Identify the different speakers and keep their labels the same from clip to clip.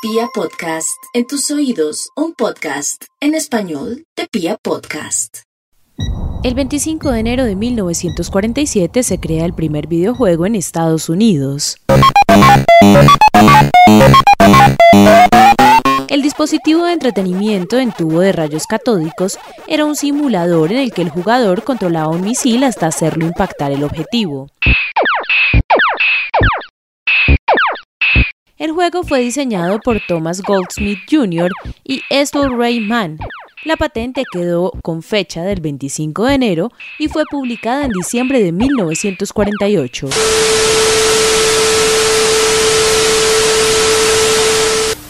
Speaker 1: Pia Podcast, en tus oídos, un podcast en español de Pia Podcast.
Speaker 2: El 25 de enero de 1947 se crea el primer videojuego en Estados Unidos. El dispositivo de entretenimiento en tubo de rayos catódicos era un simulador en el que el jugador controlaba un misil hasta hacerlo impactar el objetivo. El juego fue diseñado por Thomas Goldsmith Jr. y Ethel Ray Mann. La patente quedó con fecha del 25 de enero y fue publicada en diciembre de 1948.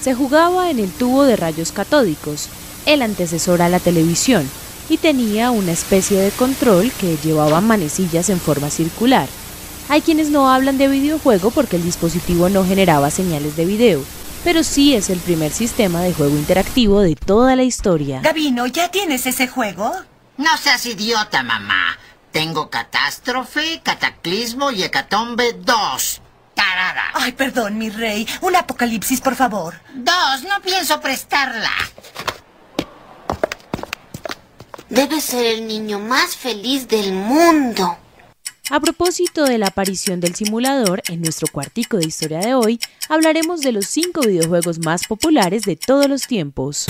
Speaker 2: Se jugaba en el tubo de rayos catódicos, el antecesor a la televisión, y tenía una especie de control que llevaba manecillas en forma circular. Hay quienes no hablan de videojuego porque el dispositivo no generaba señales de video, pero sí es el primer sistema de juego interactivo de toda la historia.
Speaker 3: Gabino, ¿ya tienes ese juego?
Speaker 4: No seas idiota, mamá. Tengo Catástrofe, Cataclismo y Hecatombe 2. Tarara.
Speaker 3: Ay, perdón, mi rey. Un apocalipsis, por favor.
Speaker 4: Dos, no pienso prestarla.
Speaker 5: Debe ser el niño más feliz del mundo.
Speaker 2: A propósito de la aparición del simulador, en nuestro cuartico de historia de hoy hablaremos de los cinco videojuegos más populares de todos los tiempos.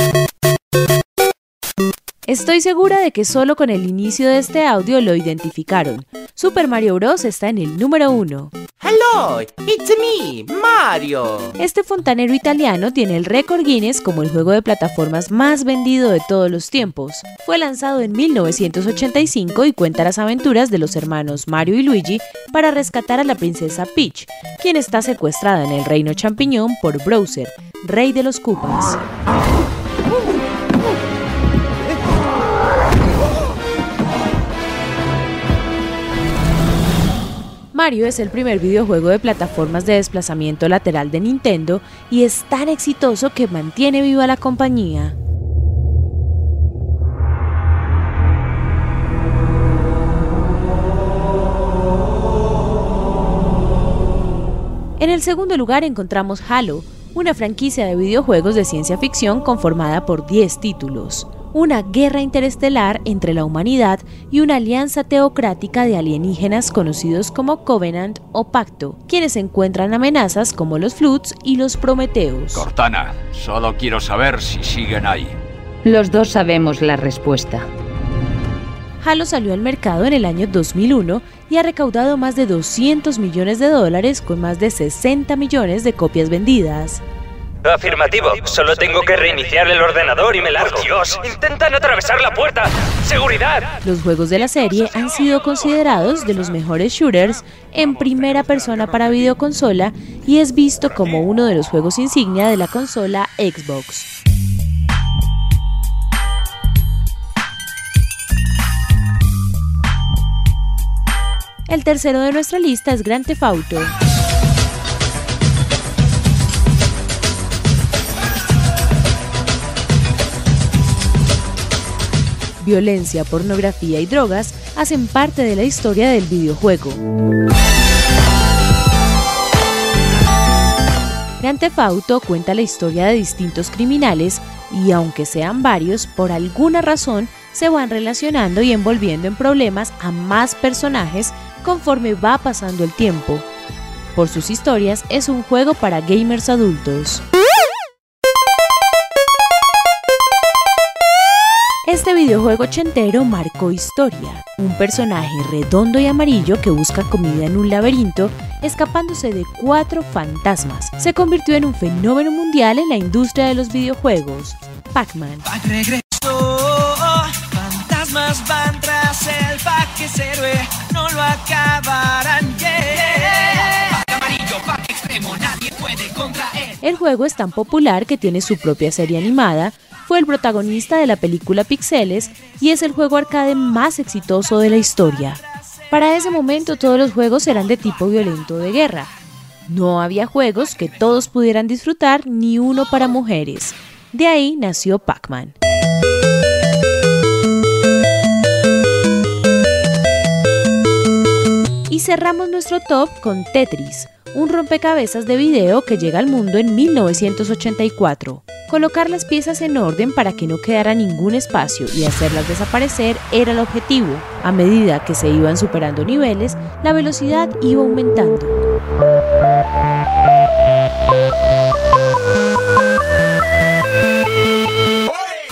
Speaker 2: Estoy segura de que solo con el inicio de este audio lo identificaron. Super Mario Bros. está en el número uno.
Speaker 6: Hello, it's me, Mario.
Speaker 2: Este fontanero italiano tiene el récord Guinness como el juego de plataformas más vendido de todos los tiempos. Fue lanzado en 1985 y cuenta las aventuras de los hermanos Mario y Luigi para rescatar a la princesa Peach, quien está secuestrada en el reino champiñón por Browser, rey de los Koopas. Mario es el primer videojuego de plataformas de desplazamiento lateral de Nintendo y es tan exitoso que mantiene viva la compañía. En el segundo lugar encontramos Halo, una franquicia de videojuegos de ciencia ficción conformada por 10 títulos una guerra interestelar entre la humanidad y una alianza teocrática de alienígenas conocidos como Covenant o Pacto, quienes encuentran amenazas como los Floods y los Prometeos.
Speaker 7: Cortana, solo quiero saber si siguen ahí.
Speaker 8: Los dos sabemos la respuesta.
Speaker 2: Halo salió al mercado en el año 2001 y ha recaudado más de 200 millones de dólares con más de 60 millones de copias vendidas.
Speaker 9: Afirmativo. Solo tengo que reiniciar el ordenador y me largo. Dios! ¡Intentan atravesar la puerta! ¡Seguridad!
Speaker 2: Los juegos de la serie han sido considerados de los mejores shooters en primera persona para videoconsola y es visto como uno de los juegos insignia de la consola Xbox. El tercero de nuestra lista es Grand Theft Auto. Violencia, pornografía y drogas hacen parte de la historia del videojuego. Grand Theft Auto cuenta la historia de distintos criminales y aunque sean varios, por alguna razón se van relacionando y envolviendo en problemas a más personajes conforme va pasando el tiempo. Por sus historias es un juego para gamers adultos. Este videojuego ochentero marcó historia. Un personaje redondo y amarillo que busca comida en un laberinto, escapándose de cuatro fantasmas. Se convirtió en un fenómeno mundial en la industria de los videojuegos. Pac-Man.
Speaker 10: fantasmas van tras el Pac héroe, no lo acabarán.
Speaker 2: El juego es tan popular que tiene su propia serie animada, fue el protagonista de la película Pixeles y es el juego arcade más exitoso de la historia. Para ese momento todos los juegos eran de tipo violento de guerra. No había juegos que todos pudieran disfrutar ni uno para mujeres. De ahí nació Pac-Man. Y cerramos nuestro top con Tetris, un rompecabezas de video que llega al mundo en 1984. Colocar las piezas en orden para que no quedara ningún espacio y hacerlas desaparecer era el objetivo. A medida que se iban superando niveles, la velocidad iba aumentando.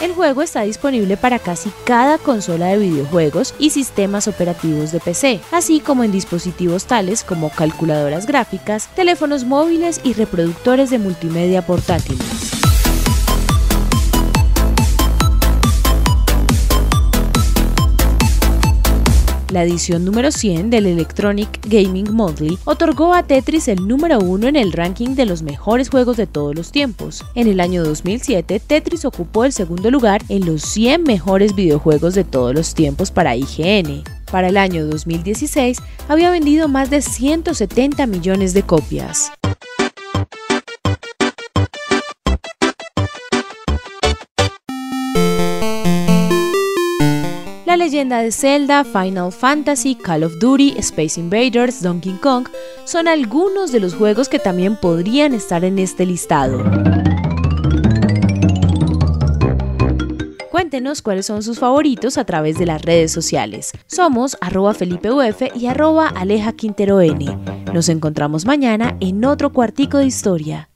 Speaker 2: El juego está disponible para casi cada consola de videojuegos y sistemas operativos de PC, así como en dispositivos tales como calculadoras gráficas, teléfonos móviles y reproductores de multimedia portátiles. La edición número 100 del Electronic Gaming Monthly otorgó a Tetris el número uno en el ranking de los mejores juegos de todos los tiempos. En el año 2007, Tetris ocupó el segundo lugar en los 100 mejores videojuegos de todos los tiempos para IGN. Para el año 2016, había vendido más de 170 millones de copias. La leyenda de Zelda, Final Fantasy, Call of Duty, Space Invaders, Donkey Kong son algunos de los juegos que también podrían estar en este listado. Cuéntenos cuáles son sus favoritos a través de las redes sociales. Somos arroba y arroba Aleja Quintero N. Nos encontramos mañana en otro cuartico de historia.